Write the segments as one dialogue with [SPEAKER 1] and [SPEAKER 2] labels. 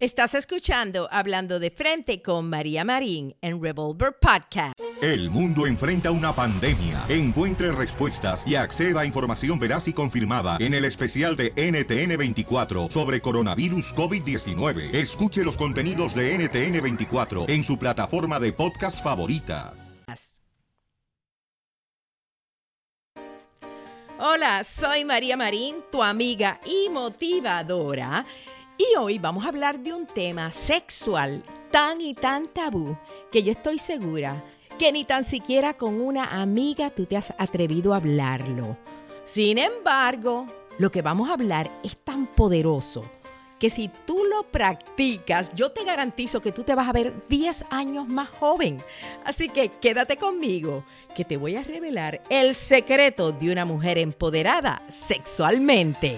[SPEAKER 1] Estás escuchando Hablando de Frente con María Marín en Revolver Podcast.
[SPEAKER 2] El mundo enfrenta una pandemia. Encuentre respuestas y acceda a información veraz y confirmada en el especial de NTN24 sobre coronavirus COVID-19. Escuche los contenidos de NTN24 en su plataforma de podcast favorita.
[SPEAKER 1] Hola, soy María Marín, tu amiga y motivadora. Y hoy vamos a hablar de un tema sexual tan y tan tabú que yo estoy segura que ni tan siquiera con una amiga tú te has atrevido a hablarlo. Sin embargo, lo que vamos a hablar es tan poderoso que si tú lo practicas, yo te garantizo que tú te vas a ver 10 años más joven. Así que quédate conmigo, que te voy a revelar el secreto de una mujer empoderada sexualmente.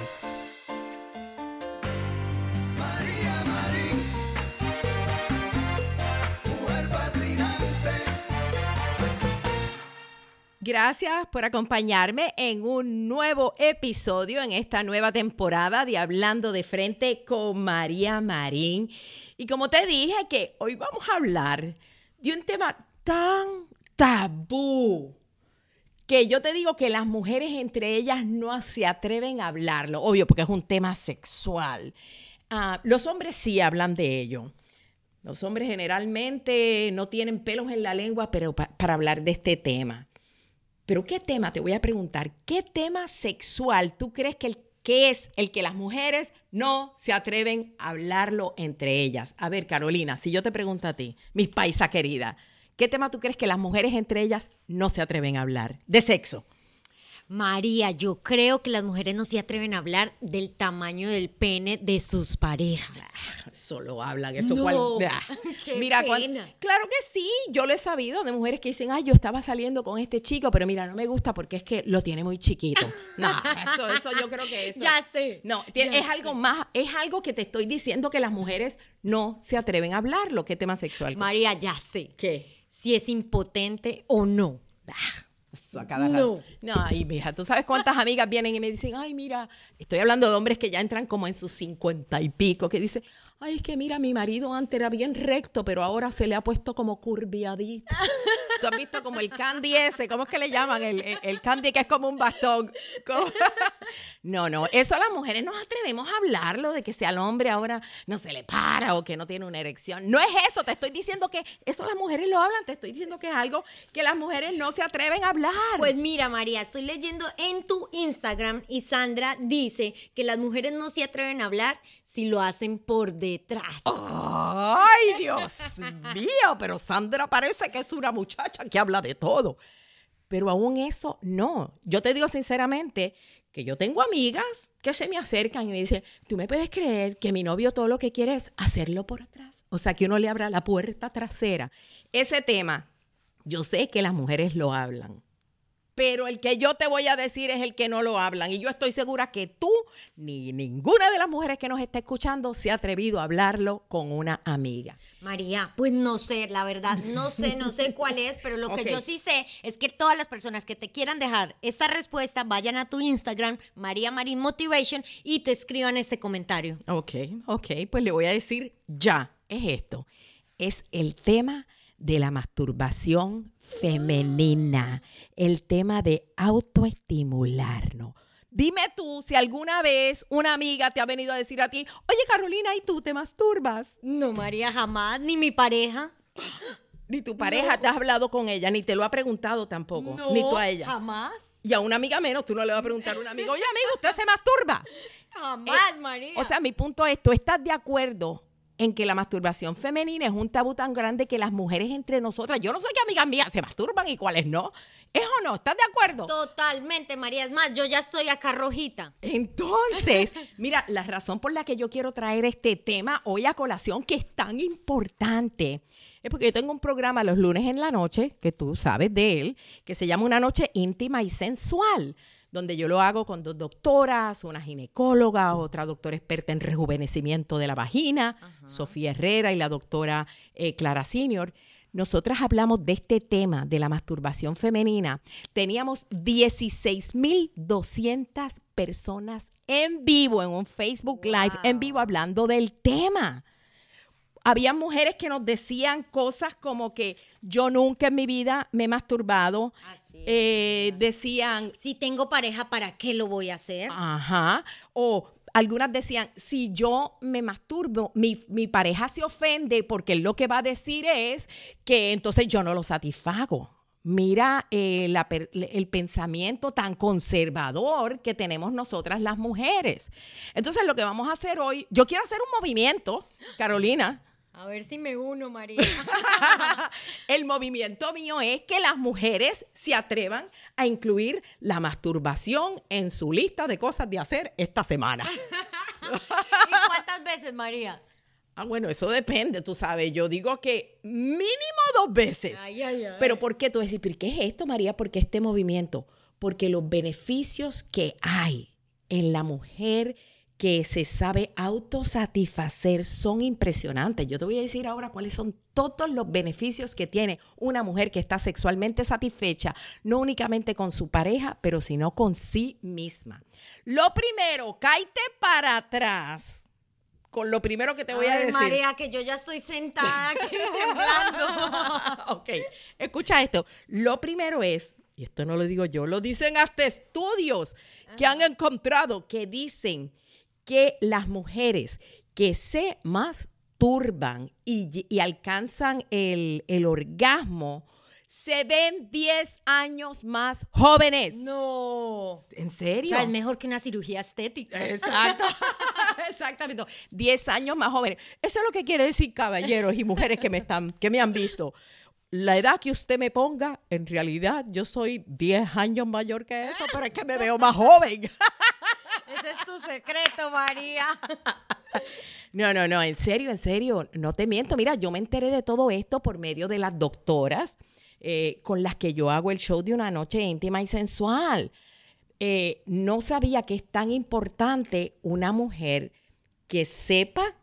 [SPEAKER 1] Gracias por acompañarme en un nuevo episodio en esta nueva temporada de Hablando de Frente con María Marín. Y como te dije que hoy vamos a hablar de un tema tan tabú que yo te digo que las mujeres entre ellas no se atreven a hablarlo, obvio porque es un tema sexual. Ah, los hombres sí hablan de ello. Los hombres generalmente no tienen pelos en la lengua pero para hablar de este tema. Pero ¿qué tema? Te voy a preguntar, ¿qué tema sexual tú crees que, el, que es el que las mujeres no se atreven a hablarlo entre ellas? A ver, Carolina, si yo te pregunto a ti, mi paisa querida, ¿qué tema tú crees que las mujeres entre ellas no se atreven a hablar? De sexo.
[SPEAKER 3] María, yo creo que las mujeres no se atreven a hablar del tamaño del pene de sus parejas.
[SPEAKER 1] Ah, solo hablan eso. No, mira, claro que sí, yo lo he sabido de mujeres que dicen, ay, yo estaba saliendo con este chico, pero mira, no me gusta porque es que lo tiene muy chiquito. No, eso, eso yo creo que eso.
[SPEAKER 3] Ya sé.
[SPEAKER 1] No, es algo más, es algo que te estoy diciendo que las mujeres no se atreven a hablar, lo que tema sexual.
[SPEAKER 3] María, ya sé.
[SPEAKER 1] ¿Qué?
[SPEAKER 3] Si es impotente o no.
[SPEAKER 1] Ah no. No, y mija, tú sabes cuántas amigas vienen y me dicen, ay, mira, estoy hablando de hombres que ya entran como en sus cincuenta y pico, que dicen, ay, es que mira, mi marido antes era bien recto, pero ahora se le ha puesto como curviadito. Tú has visto como el candy ese, ¿cómo es que le llaman? El, candy que es como un bastón. No, no, eso las mujeres nos atrevemos a hablarlo de que si al hombre ahora no se le para o que no tiene una erección. No es eso, te estoy diciendo que eso las mujeres lo hablan, te estoy diciendo que es algo que las mujeres no se atreven a hablar.
[SPEAKER 3] Pues mira, María, estoy leyendo en tu Instagram y Sandra dice que las mujeres no se atreven a hablar si lo hacen por detrás.
[SPEAKER 1] ¡Ay, Dios mío! Pero Sandra parece que es una muchacha que habla de todo. Pero aún eso, no. Yo te digo sinceramente que yo tengo amigas que se me acercan y me dicen, tú me puedes creer que mi novio todo lo que quiere es hacerlo por atrás. O sea, que uno le abra la puerta trasera. Ese tema, yo sé que las mujeres lo hablan pero el que yo te voy a decir es el que no lo hablan. Y yo estoy segura que tú ni ninguna de las mujeres que nos está escuchando se ha atrevido a hablarlo con una amiga.
[SPEAKER 3] María, pues no sé, la verdad, no sé, no sé cuál es, pero lo que yo sí sé es que todas las personas que te quieran dejar esta respuesta vayan a tu Instagram, María Marín Motivation, y te escriban este comentario.
[SPEAKER 1] Ok, ok, pues le voy a decir ya, es esto. Es el tema de la masturbación femenina, el tema de autoestimularnos. Dime tú si alguna vez una amiga te ha venido a decir a ti, oye Carolina, ¿y tú te masturbas?
[SPEAKER 3] No, María, jamás, ni mi pareja.
[SPEAKER 1] Ni tu pareja te has hablado con ella, ni te lo ha preguntado tampoco,
[SPEAKER 3] no,
[SPEAKER 1] ni tú a ella.
[SPEAKER 3] Jamás.
[SPEAKER 1] Y a una amiga menos, tú no le vas a preguntar a una amiga, oye amigo, ¿usted se masturba?
[SPEAKER 3] Jamás, María.
[SPEAKER 1] O sea, mi punto es, ¿tú estás de acuerdo en que la masturbación femenina es un tabú tan grande que las mujeres entre nosotras, yo no sé qué amigas mías se masturban y cuáles no. ¿Es o no? ¿Estás de acuerdo?
[SPEAKER 3] Totalmente, María. Es más, yo ya estoy acá rojita.
[SPEAKER 1] Entonces, mira, la razón por la que yo quiero traer este tema hoy a colación, que es tan importante, es porque yo tengo un programa los lunes en la noche, que tú sabes de él, que se llama Una Noche Íntima y Sensual donde yo lo hago con dos doctoras, una ginecóloga, otra doctora experta en rejuvenecimiento de la vagina, Sofía Herrera y la doctora eh, Clara Senior. Nosotras hablamos de este tema de la masturbación femenina. Teníamos 16.200 personas en vivo, en un Facebook Live, en vivo, hablando del tema. había mujeres que nos decían cosas como que yo nunca en mi vida me he masturbado. Eh, decían...
[SPEAKER 3] Si tengo pareja, ¿para qué lo voy a hacer?
[SPEAKER 1] Ajá. O algunas decían, si yo me masturbo, mi, mi, pareja se ofende porque lo que va a decir es que entonces yo no lo satisfago. Mira eh, el pensamiento tan conservador que tenemos nosotras las mujeres. Entonces lo que vamos a hacer hoy, yo quiero hacer un movimiento, Carolina.
[SPEAKER 3] A ver si me uno, María.
[SPEAKER 1] el movimiento mío es que las mujeres se atrevan a incluir la masturbación en su lista de cosas de hacer esta semana.
[SPEAKER 3] ¿Y cuántas veces, María?
[SPEAKER 1] Ah, bueno, eso depende, tú sabes. Yo digo que mínimo dos veces. Ay, ay, ay. Pero ¿por qué? Tú decís, ¿pero qué es esto, María? ¿Por qué este movimiento? Porque los beneficios que hay en la mujer que se sabe autosatisfacer son impresionantes. Yo te voy a decir ahora cuáles son todos los beneficios que tiene una mujer que está sexualmente satisfecha, no únicamente con su pareja, pero sino con sí misma. Lo primero, cáete para atrás con lo primero que te voy a, decir.
[SPEAKER 3] María, que yo ya estoy sentada aquí temblando.
[SPEAKER 1] ok, escucha esto. Lo primero es, y esto no lo digo yo, lo dicen hasta estudios que han encontrado que dicen que las mujeres que se masturban y, y alcanzan el, el orgasmo se ven 10 años más jóvenes.
[SPEAKER 3] No.
[SPEAKER 1] ¿En serio? O
[SPEAKER 3] sea, es mejor que una cirugía estética.
[SPEAKER 1] Exacto. Exactamente. 10 años más jóvenes. Eso es lo que quiere decir, caballeros y mujeres que me, están, que me han visto. La edad que usted me ponga, en realidad yo soy 10 años mayor que eso, pero es que me veo más joven.
[SPEAKER 3] Es tu secreto, María.
[SPEAKER 1] No, no, no, en serio, en serio, no te miento. Mira, yo me enteré de todo esto por medio de las doctoras eh, con las que yo hago el show de una noche íntima y sensual. Eh, no sabía que es tan importante una mujer que sepa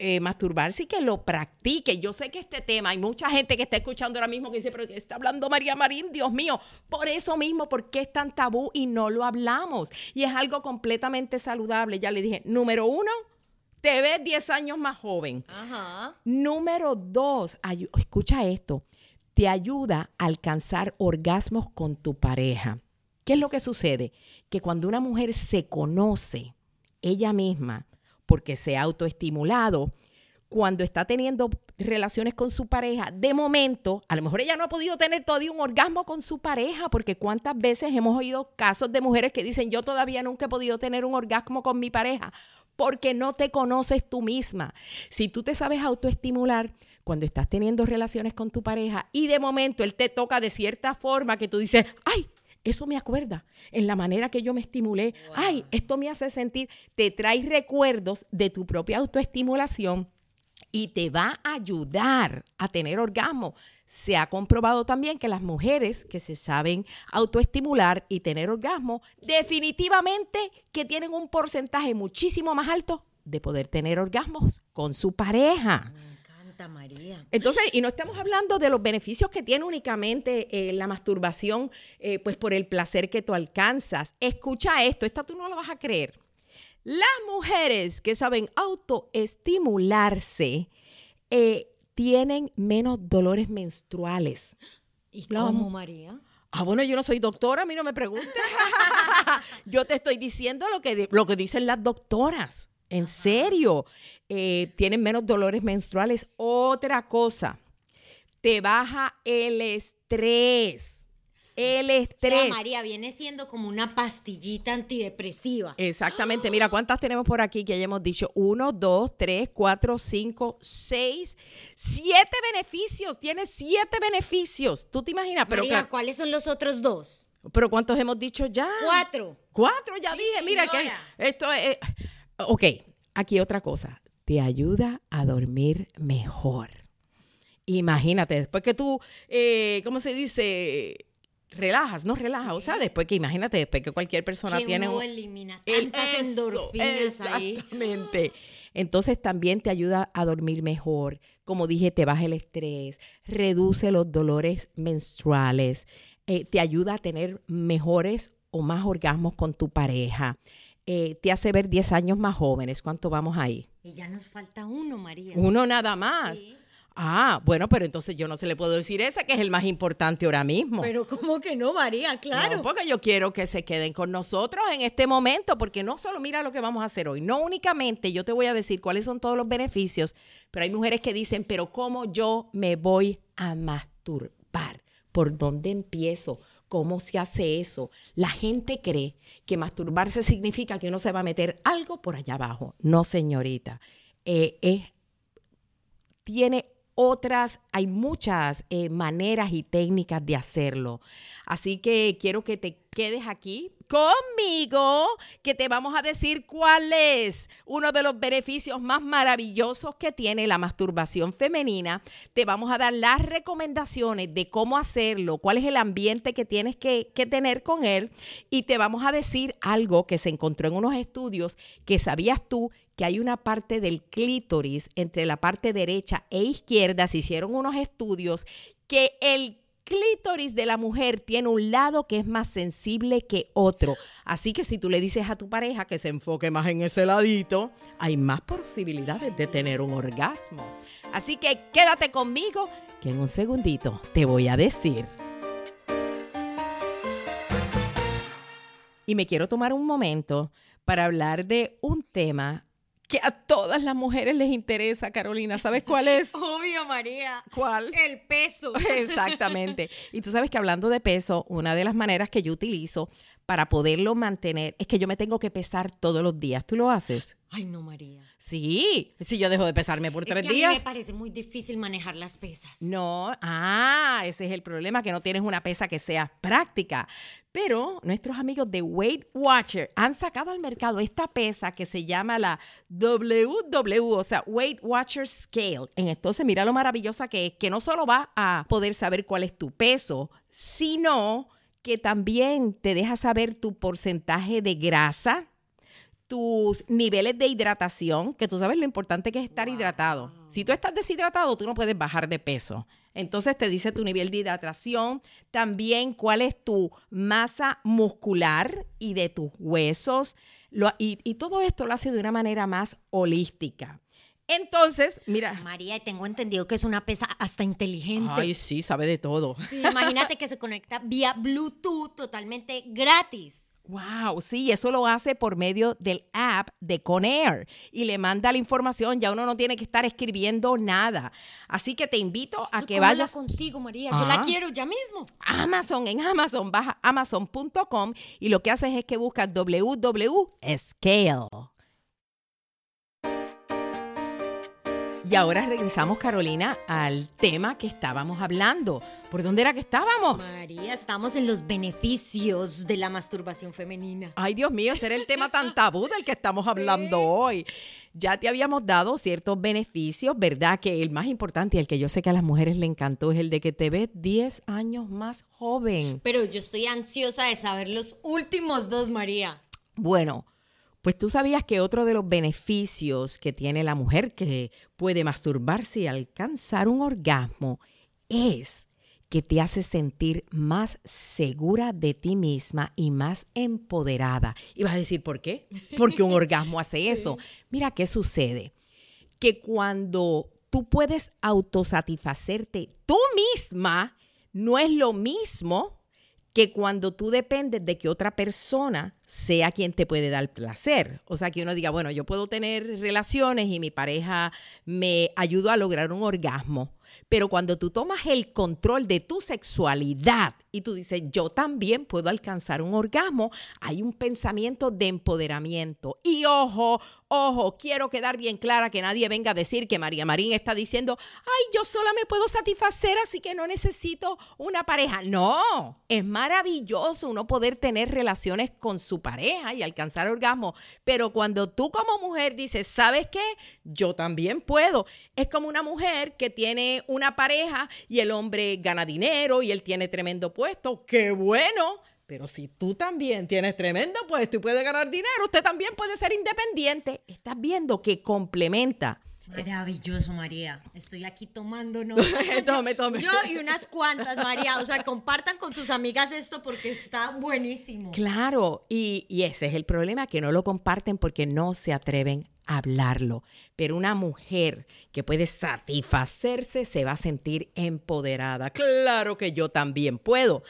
[SPEAKER 1] eh, masturbarse y que lo practique. Yo sé que este tema, hay mucha gente que está escuchando ahora mismo que dice, pero ¿qué está hablando María Marín? Dios mío, por eso mismo, porque es tan tabú y no lo hablamos? Y es algo completamente saludable. Ya le dije, número uno, te ves 10 años más joven. Ajá. Número dos, escucha esto, te ayuda a alcanzar orgasmos con tu pareja. ¿Qué es lo que sucede? Que cuando una mujer se conoce ella misma, porque se ha autoestimulado, cuando está teniendo relaciones con su pareja, de momento, a lo mejor ella no ha podido tener todavía un orgasmo con su pareja, porque cuántas veces hemos oído casos de mujeres que dicen, yo todavía nunca he podido tener un orgasmo con mi pareja, porque no te conoces tú misma. Si tú te sabes autoestimular cuando estás teniendo relaciones con tu pareja y de momento él te toca de cierta forma que tú dices, ay, eso me acuerda en la manera que yo me estimulé. Ay, esto me hace sentir, te trae recuerdos de tu propia autoestimulación y te va a ayudar a tener orgasmo. Se ha comprobado también que las mujeres que se saben autoestimular y tener orgasmo, definitivamente que tienen un porcentaje muchísimo más alto de poder tener orgasmos con su pareja.
[SPEAKER 3] María.
[SPEAKER 1] Entonces, y no estamos hablando de los beneficios que tiene únicamente eh, la masturbación, eh, pues por el placer que tú alcanzas. Escucha esto, esta tú no lo vas a creer. Las mujeres que saben autoestimularse eh, tienen menos dolores menstruales.
[SPEAKER 3] ¿Y cómo, María?
[SPEAKER 1] Ah, bueno, yo no soy doctora, a mí no me preguntes. yo te estoy diciendo lo que, lo que dicen las doctoras. En serio, eh, tienen menos dolores menstruales. Otra cosa, te baja el estrés. El estrés. O
[SPEAKER 3] sea, María, viene siendo como una pastillita antidepresiva.
[SPEAKER 1] Exactamente. Mira, ¿cuántas tenemos por aquí que ya hemos dicho? Uno, dos, tres, cuatro, cinco, seis, siete beneficios. Tiene siete beneficios. ¿Tú te imaginas?
[SPEAKER 3] Pero María, ¿cuáles son los otros dos?
[SPEAKER 1] Pero ¿cuántos hemos dicho ya?
[SPEAKER 3] Cuatro.
[SPEAKER 1] Cuatro, ya dije. Mira que esto es... Ok, aquí otra cosa. Te ayuda a dormir mejor. Imagínate, después que tú, eh, ¿cómo se dice? Relajas, no relajas, o sea, después que imagínate, después que cualquier persona tiene
[SPEAKER 3] un... elimina tantas endorfinas
[SPEAKER 1] Exactamente. Entonces también te ayuda a dormir mejor. Como dije, te baja el estrés, reduce los dolores menstruales, eh, te ayuda a tener mejores o más orgasmos con tu pareja. Eh, te hace ver 10 años más jóvenes. ¿Cuánto vamos ahí?
[SPEAKER 3] Y ya nos falta uno, María.
[SPEAKER 1] Uno nada más. Ah, bueno, pero entonces yo no se le puedo decir ese que es el más importante ahora mismo.
[SPEAKER 3] Pero ¿cómo que no, María? Claro.
[SPEAKER 1] No, porque yo quiero que se queden con nosotros en este momento, porque no solo mira lo que vamos a hacer hoy, no únicamente yo te voy a decir cuáles son todos los beneficios, pero hay mujeres que dicen, pero ¿cómo yo me voy a masturbar? ¿Por dónde empiezo? ¿Cómo se hace eso? La gente cree que masturbarse significa que uno se va a meter algo por allá abajo. No, señorita. Eh, tiene otras, hay muchas eh, maneras y técnicas de hacerlo. Así que quiero que te quedes aquí conmigo, que te vamos a decir cuál es uno de los beneficios más maravillosos que tiene la masturbación femenina. Te vamos a dar las recomendaciones de cómo hacerlo, cuál es el ambiente que tienes que, que tener con él y te vamos a decir algo que se encontró en unos estudios que sabías tú que hay una parte del clítoris entre la parte derecha e izquierda, se hicieron unos estudios que el clítoris de la mujer tiene un lado que es más sensible que otro. Así que si tú le dices a tu pareja que se enfoque más en ese ladito, hay más posibilidades de tener un orgasmo. Así que quédate conmigo, que en un segundito te voy a decir. Y me quiero tomar un momento para hablar de un tema que a todas las mujeres les interesa, Carolina. ¿Sabes cuál es?
[SPEAKER 3] Obvio, María.
[SPEAKER 1] ¿Cuál?
[SPEAKER 3] El peso.
[SPEAKER 1] Exactamente. Y tú sabes que hablando de peso, una de las maneras que yo utilizo para poderlo mantener es que yo me tengo que pesar todos los días. ¿Tú lo haces?
[SPEAKER 3] Ay, no, María.
[SPEAKER 1] Sí, si yo dejo de pesarme por tres
[SPEAKER 3] que
[SPEAKER 1] días.
[SPEAKER 3] A mí me parece muy difícil manejar las pesas.
[SPEAKER 1] No, ah, ese es el problema, que no tienes una pesa que sea práctica. Pero nuestros amigos de Weight Watcher han sacado al mercado esta pesa que se llama la WW, o sea, Weight Watcher Scale. Entonces, mira lo maravillosa que es, que no solo va a poder saber cuál es tu peso, sino que también te deja saber tu porcentaje de grasa, tus niveles de hidratación, que tú sabes lo importante que es estar hidratado. Si tú estás deshidratado, tú no puedes bajar de peso. Entonces te dice tu nivel de hidratación, también cuál es tu masa muscular y de tus huesos. y, y todo esto lo hace de una manera más holística. Entonces, mira.
[SPEAKER 3] María, tengo entendido que es una pesa hasta inteligente.
[SPEAKER 1] Ay, sí, sabe de todo.
[SPEAKER 3] imagínate que se conecta vía Bluetooth totalmente gratis.
[SPEAKER 1] Wow, sí, eso lo hace por medio del app de Conair y le manda la información, ya uno no tiene que estar escribiendo nada. Así que te invito a que
[SPEAKER 3] ¿Cómo
[SPEAKER 1] vayas.
[SPEAKER 3] la consigo, María? Yo la ah. quiero ya mismo.
[SPEAKER 1] Amazon, en Amazon, baja amazon.com y lo que haces es que buscas www Y ahora regresamos, Carolina, al tema que estábamos hablando. ¿Por dónde era que estábamos?
[SPEAKER 3] María, estamos en los beneficios de la masturbación femenina.
[SPEAKER 1] Ay, Dios mío, ese era el tema tan tabú del que estamos hablando hoy. Ya te habíamos dado ciertos beneficios, ¿verdad? Que el más importante y el que yo sé que a las mujeres le encantó es el de que te ves 10 años más joven.
[SPEAKER 3] Pero yo estoy ansiosa de saber los últimos dos, María.
[SPEAKER 1] Bueno, pues tú sabías que otro de los beneficios que tiene la mujer que puede masturbarse y alcanzar un orgasmo es que te hace sentir más segura de ti misma y más empoderada. Y vas a decir, ¿por qué? Porque un orgasmo hace eso. Mira qué sucede. Que cuando tú puedes autosatisfacerte tú misma, no es lo mismo que cuando tú dependes de que otra persona sea quien te puede dar placer. O sea, que uno diga, bueno, yo puedo tener relaciones y mi pareja me ayuda a lograr un orgasmo, pero cuando tú tomas el control de tu sexualidad y tú dices, yo también puedo alcanzar un orgasmo, hay un pensamiento de empoderamiento. Y ojo, ojo, quiero quedar bien clara que nadie venga a decir que María Marín está diciendo, ay, yo sola me puedo satisfacer, así que no necesito una pareja. No, es maravilloso uno poder tener relaciones con su pareja y alcanzar orgasmo, pero cuando tú como mujer dices, ¿sabes qué? Yo también puedo. Es como una mujer que tiene una pareja y el hombre gana dinero y él tiene tremendo puesto. ¡Qué bueno! Pero si tú también tienes tremendo puesto y puedes ganar dinero, usted también puede ser independiente. Estás viendo que complementa
[SPEAKER 3] Maravilloso, María. Estoy aquí tomando no.
[SPEAKER 1] tome, tome.
[SPEAKER 3] Yo y unas cuantas, María. O sea, compartan con sus amigas esto porque está buenísimo.
[SPEAKER 1] Claro, y, y ese es el problema, que no lo comparten porque no se atreven a hablarlo. Pero una mujer que puede satisfacerse se va a sentir empoderada. Claro que yo también puedo.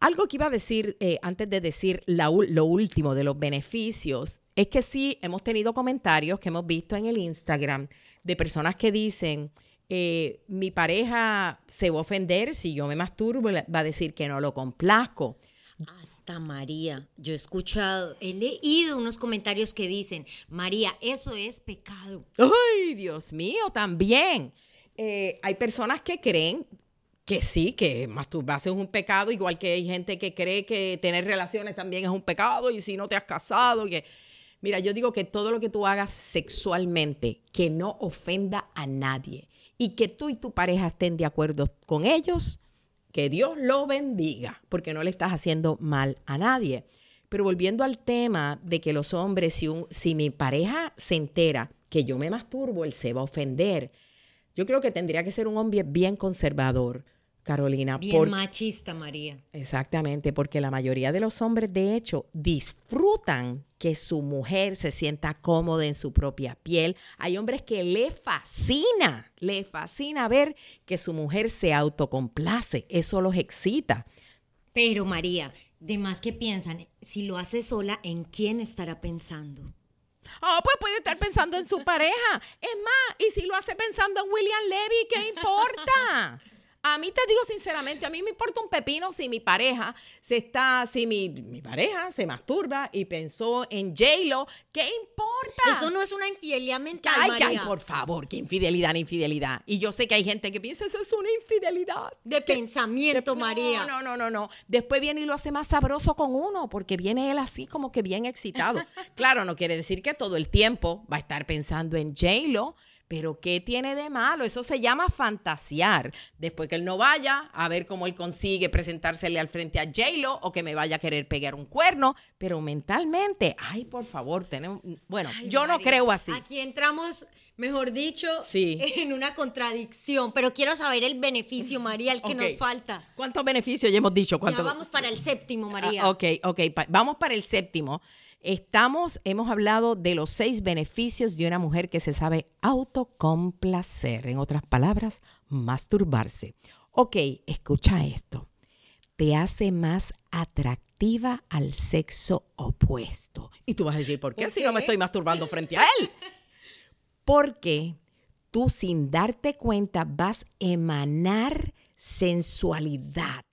[SPEAKER 1] Algo que iba a decir eh, antes de decir la, lo último de los beneficios es que sí hemos tenido comentarios que hemos visto en el Instagram de personas que dicen, eh, mi pareja se va a ofender si yo me masturbo, va a decir que no lo complazco.
[SPEAKER 3] Hasta María, yo he escuchado, he leído unos comentarios que dicen, María, eso es pecado.
[SPEAKER 1] Ay, Dios mío, también. Eh, hay personas que creen, que sí, que masturbarse es un pecado, igual que hay gente que cree que tener relaciones también es un pecado y si no te has casado, que... Mira, yo digo que todo lo que tú hagas sexualmente, que no ofenda a nadie y que tú y tu pareja estén de acuerdo con ellos, que Dios lo bendiga, porque no le estás haciendo mal a nadie. Pero volviendo al tema de que los hombres, si, si mi pareja se entera que yo me masturbo, él se va a ofender. Yo creo que tendría que ser un hombre bien conservador Carolina.
[SPEAKER 3] Bien machista, María.
[SPEAKER 1] Exactamente, porque la mayoría de los hombres, de hecho, disfrutan que su mujer se sienta cómoda en su propia piel. Hay hombres que le fascina, le fascina ver que su mujer se autocomplace. Eso los excita.
[SPEAKER 3] Pero María, de más que piensan, si lo hace sola, ¿en quién estará pensando?
[SPEAKER 1] Oh, pues puede estar pensando en su pareja. Es más, y si lo hace pensando en William Levy, ¿qué importa? A mí te digo sinceramente, a mí me importa un pepino si mi pareja se está, si mi, mi pareja se masturba y pensó en J-Lo, ¿qué importa?
[SPEAKER 3] Eso no es una infidelidad mental,
[SPEAKER 1] ay,
[SPEAKER 3] María.
[SPEAKER 1] Ay, por favor, qué infidelidad, infidelidad. Y yo sé que hay gente que piensa eso es una infidelidad.
[SPEAKER 3] De pensamiento, María.
[SPEAKER 1] No, no, no, no. Después viene y lo hace más sabroso con uno, porque viene él así como que bien excitado. claro, no quiere decir que todo el tiempo va a estar pensando en J-Lo, pero ¿qué tiene de malo? Eso se llama fantasear. Después que él no vaya, a ver cómo él consigue presentársele al frente a J-Lo o que me vaya a querer pegar un cuerno, pero mentalmente, ay, por favor, tenemos, bueno, yo no creo así.
[SPEAKER 3] Aquí entramos, mejor dicho, en una contradicción, pero quiero saber el beneficio, María, el que nos falta.
[SPEAKER 1] ¿Cuántos beneficios ya hemos dicho?
[SPEAKER 3] Ya vamos para el séptimo, María.
[SPEAKER 1] ok, ok, vamos para el séptimo. Estamos, hemos hablado de los seis beneficios de una mujer que se sabe autocomplacer. En otras palabras, masturbarse. Ok, escucha esto. Te hace más atractiva al sexo opuesto. Y tú vas a decir, ¿por qué, si no me estoy masturbando frente a él? Porque tú sin darte cuenta vas a emanar sensualidad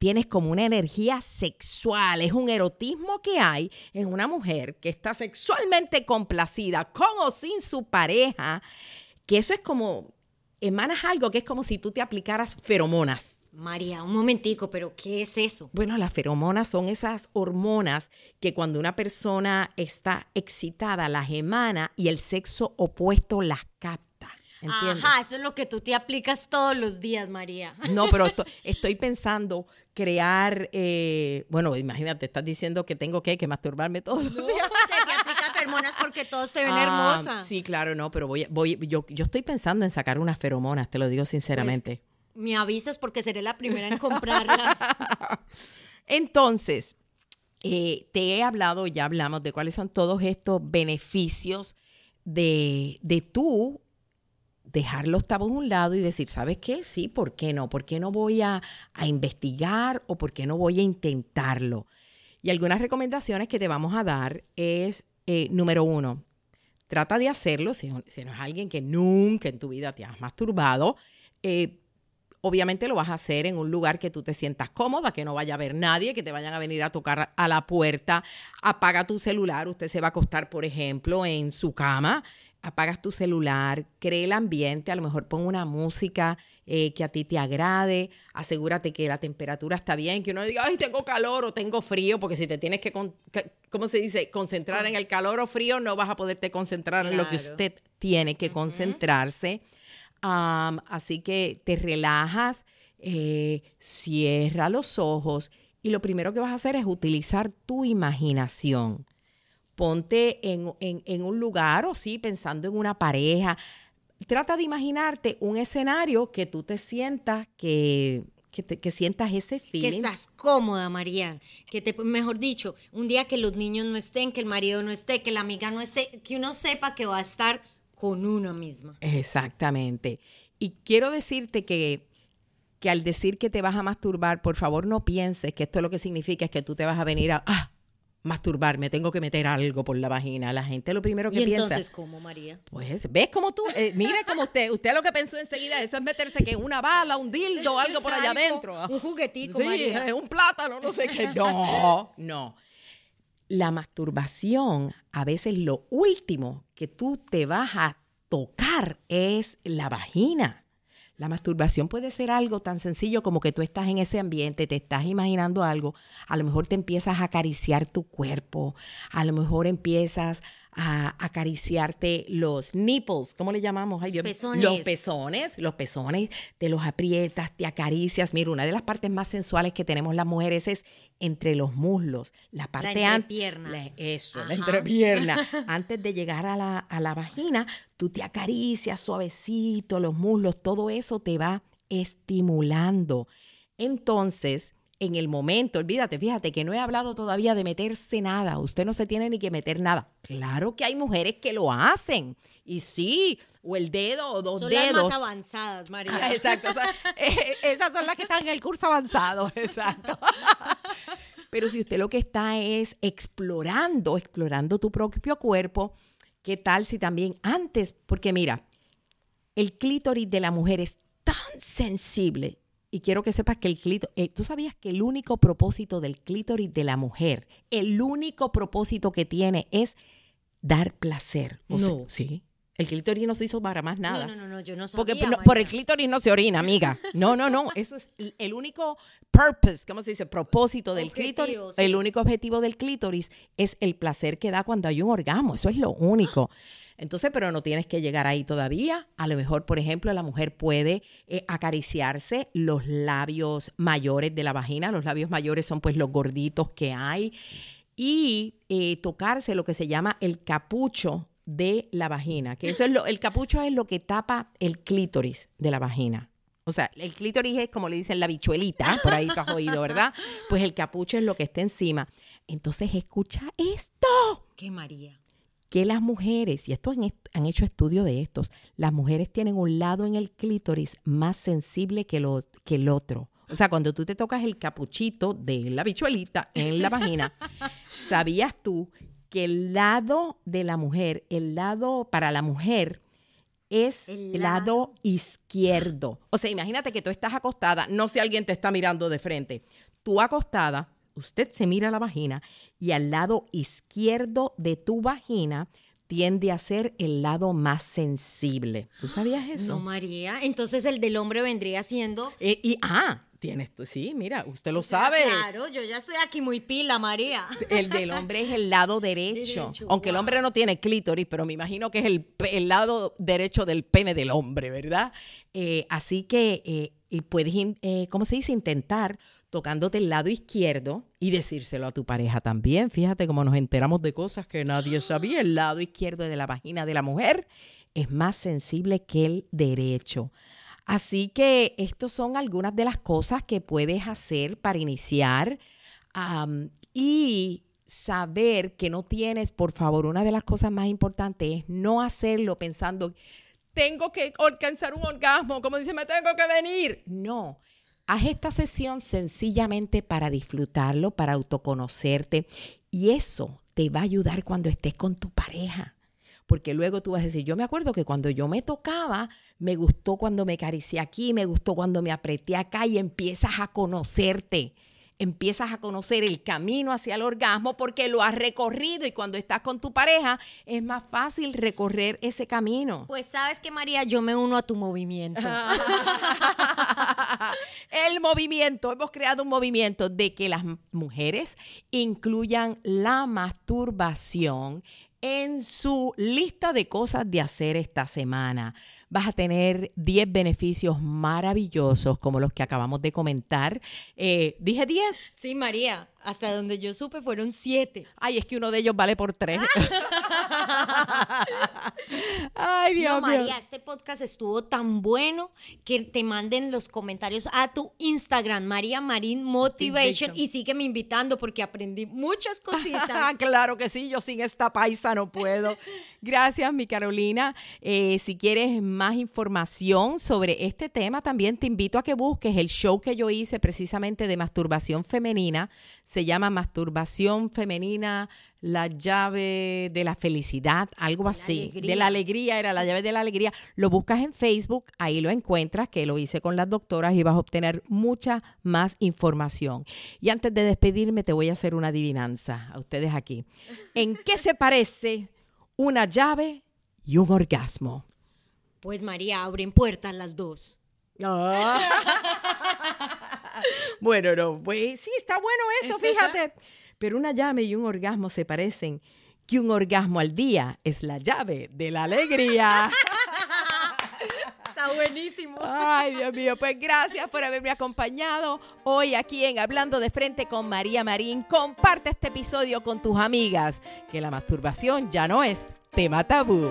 [SPEAKER 1] tienes como una energía sexual, es un erotismo que hay en una mujer que está sexualmente complacida con o sin su pareja, que eso es como, emanas algo que es como si tú te aplicaras feromonas.
[SPEAKER 3] María, un momentico, pero ¿qué es eso?
[SPEAKER 1] Bueno, las feromonas son esas hormonas que cuando una persona está excitada las emana y el sexo opuesto las capta.
[SPEAKER 3] Ajá, eso es lo que tú te aplicas todos los días, María.
[SPEAKER 1] No, pero estoy pensando crear, eh, bueno, imagínate, estás diciendo que tengo que, que masturbarme todos los días.
[SPEAKER 3] que te aplicas feromonas porque todos te ven ah, hermosa.
[SPEAKER 1] Sí, claro, no, pero voy, voy, yo, yo estoy pensando en sacar unas feromonas, te lo digo sinceramente.
[SPEAKER 3] Pues, me avisas porque seré la primera en comprarlas.
[SPEAKER 1] Entonces, eh, te he hablado, ya hablamos de cuáles son todos estos beneficios de, de tú dejar los tabús a un lado y decir, ¿sabes qué? Sí, ¿por qué no? ¿Por qué no voy a, investigar o por qué no voy a intentarlo? Y algunas recomendaciones que te vamos a dar es, eh, número uno, trata de hacerlo, si, si, no es alguien que nunca en tu vida te has masturbado, eh, obviamente lo vas a hacer en un lugar que tú te sientas cómoda, que no vaya a haber nadie, que te vayan a venir a tocar a la puerta, apaga tu celular, usted se va a acostar, por ejemplo, en su cama, apagas tu celular, cree el ambiente, a lo mejor pon una música eh, que a ti te agrade, asegúrate que la temperatura está bien, que uno diga, ay, tengo calor o tengo frío, porque si te tienes que, ¿cómo se dice?, concentrar en el calor o frío, no vas a poderte concentrar en lo que usted tiene que concentrarse. Así que te relajas, eh, cierra los ojos y lo primero que vas a hacer es utilizar tu imaginación ponte en, un lugar o sí, pensando en una pareja, trata de imaginarte un escenario que tú te sientas que que, sientas ese feeling.
[SPEAKER 3] Que estás cómoda, María. Que te, mejor dicho, un día que los niños no estén, que el marido no esté, que la amiga no esté, que uno sepa que va a estar con uno misma.
[SPEAKER 1] Exactamente. Y quiero decirte que, que al decir que te vas a masturbar, por favor no pienses que esto lo que significa es que tú te vas a venir a, ah, masturbarme, tengo que meter algo por la vagina. La gente lo primero que
[SPEAKER 3] ¿Y
[SPEAKER 1] piensa.
[SPEAKER 3] entonces cómo, María?
[SPEAKER 1] Pues, ¿ves como tú? Eh, mire como usted, usted lo que pensó enseguida, eso es meterse que una bala, un dildo, algo por allá adentro.
[SPEAKER 3] Un juguetito,
[SPEAKER 1] sí,
[SPEAKER 3] María.
[SPEAKER 1] un plátano, no sé qué. No, no. La masturbación, a veces lo último que tú te vas a tocar es la vagina. La masturbación puede ser algo tan sencillo como que tú estás en ese ambiente, te estás imaginando algo, a lo mejor te empiezas a acariciar tu cuerpo, a lo mejor empiezas a acariciarte los nipples, ¿cómo le llamamos?
[SPEAKER 3] los pezones.
[SPEAKER 1] Los pezones, los pezones, te los aprietas, te acaricias. Mira, una de las partes más sensuales que tenemos las mujeres es entre los muslos, la parte
[SPEAKER 3] la entrepierna.
[SPEAKER 1] eso, la entrepierna. antes de llegar a la, a la vagina, tú te acaricias suavecito, los muslos, todo eso te va estimulando. Entonces, en el momento, olvídate, fíjate que no he hablado todavía de meterse nada, usted no se tiene ni que meter nada. Claro que hay mujeres que lo hacen, y sí, o el dedo o dos
[SPEAKER 3] son
[SPEAKER 1] dedos.
[SPEAKER 3] Las más avanzadas, María.
[SPEAKER 1] Ah, exacto, eh, esas son las que están en el curso avanzado, exacto. Pero si usted lo que está es explorando, explorando tu propio cuerpo, ¿qué tal si también antes, porque mira, el clítoris de la mujer es tan sensible y quiero que sepas que el clítoris, eh, tú sabías que el único propósito del clítoris de la mujer, el único propósito que tiene es dar placer.
[SPEAKER 3] no.
[SPEAKER 1] sí. El clítoris no se hizo para más nada.
[SPEAKER 3] No, no, no, yo no sabía.
[SPEAKER 1] Porque por el clítoris no se orina, amiga. No, no, no. Eso es el único purpose, ¿cómo se dice? Propósito del clítoris. El único objetivo del clítoris es el placer que da cuando hay un orgasmo. Eso es lo único. Entonces, pero no tienes que llegar ahí todavía. A lo mejor, por ejemplo, la mujer puede eh, acariciarse los labios mayores de la vagina. Los labios mayores son pues los gorditos que hay. Y eh, tocarse lo que se llama el capucho de la vagina, que eso es lo, el capucho es lo que tapa el clítoris de la vagina. O sea, el clítoris es como le dicen la bichuelita, por ahí te has oído, ¿verdad? Pues el capucho es lo que está encima. Entonces, escucha esto.
[SPEAKER 3] ¿Qué, María?
[SPEAKER 1] Que las mujeres, y esto han, han hecho estudio de estos, las mujeres tienen un lado en el clítoris más sensible que, lo, que el otro. O sea, cuando tú te tocas el capuchito de la bichuelita en la vagina, ¿sabías tú que el lado de la mujer, el lado para la mujer, es el lado. izquierdo. O sea, imagínate que tú estás acostada, no sé alguien te está mirando de frente. Tú acostada, usted se mira la vagina y al lado izquierdo de tu vagina tiende a ser el lado más sensible. ¿Tú sabías eso?
[SPEAKER 3] No, María. Entonces el del hombre vendría siendo.
[SPEAKER 1] Eh, y ah, Tienes tú, sí, mira, usted lo sabe.
[SPEAKER 3] Claro, yo ya estoy aquí muy pila, María.
[SPEAKER 1] El del hombre es el lado derecho. aunque el hombre no tiene clítoris, pero me imagino que es el, lado derecho del pene del hombre, ¿verdad? Eh, así que eh, y puedes, eh, ¿cómo se dice? Intentar tocándote el lado izquierdo y decírselo a tu pareja también. Fíjate cómo nos enteramos de cosas que nadie sabía. El lado izquierdo de la vagina de la mujer es más sensible que el derecho. Así que estas son algunas de las cosas que puedes hacer para iniciar y saber que no tienes, por favor, una de las cosas más importantes es no hacerlo pensando, tengo que alcanzar un orgasmo, como dice, me tengo que venir. No, haz esta sesión sencillamente para disfrutarlo, para autoconocerte y eso te va a ayudar cuando estés con tu pareja porque luego tú vas a decir, yo me acuerdo que cuando yo me tocaba, me gustó cuando me acaricié aquí, me gustó cuando me apreté acá y empiezas a conocerte empiezas a conocer el camino hacia el orgasmo porque lo has recorrido y cuando estás con tu pareja es más fácil recorrer ese camino.
[SPEAKER 3] Pues sabes que María, yo me uno a tu movimiento.
[SPEAKER 1] el movimiento, hemos creado un movimiento de que las mujeres incluyan la masturbación en su lista de cosas de hacer esta semana. vas a tener 10 beneficios maravillosos como los que acabamos de comentar. Eh, ¿Dije 10?
[SPEAKER 3] Sí, María. Hasta donde yo supe fueron siete.
[SPEAKER 1] Ay, es que uno de ellos vale por tres.
[SPEAKER 3] Ay, Dios no, María, este podcast estuvo tan bueno que te manden los comentarios a tu Instagram, María Marín Motivation, y sígueme invitando porque aprendí muchas cositas.
[SPEAKER 1] claro que sí, yo sin esta paisa no puedo. Gracias, mi Carolina. Eh, si quieres más información sobre este tema, también te invito a que busques el show que yo hice precisamente de masturbación femenina se llama Masturbación Femenina, la llave de la felicidad, algo así. De la alegría, era la llave de la alegría. Lo buscas en Facebook, ahí lo encuentras, que lo hice con las doctoras y vas a obtener mucha más información. Y antes de despedirme, te voy a hacer una adivinanza a ustedes aquí. ¿En qué se parece una llave y un orgasmo?
[SPEAKER 3] Pues María, abren puertas las dos. Ah.
[SPEAKER 1] bueno, no, pues sí, está bueno eso, fíjate. Pero una llave y un orgasmo se parecen. Que un orgasmo al día es la llave de la alegría.
[SPEAKER 3] Está buenísimo.
[SPEAKER 1] Ay, Dios mío, pues gracias por haberme acompañado hoy aquí en Hablando de Frente con María Marín. Comparte este episodio con tus amigas, que la masturbación ya no es tema tabú.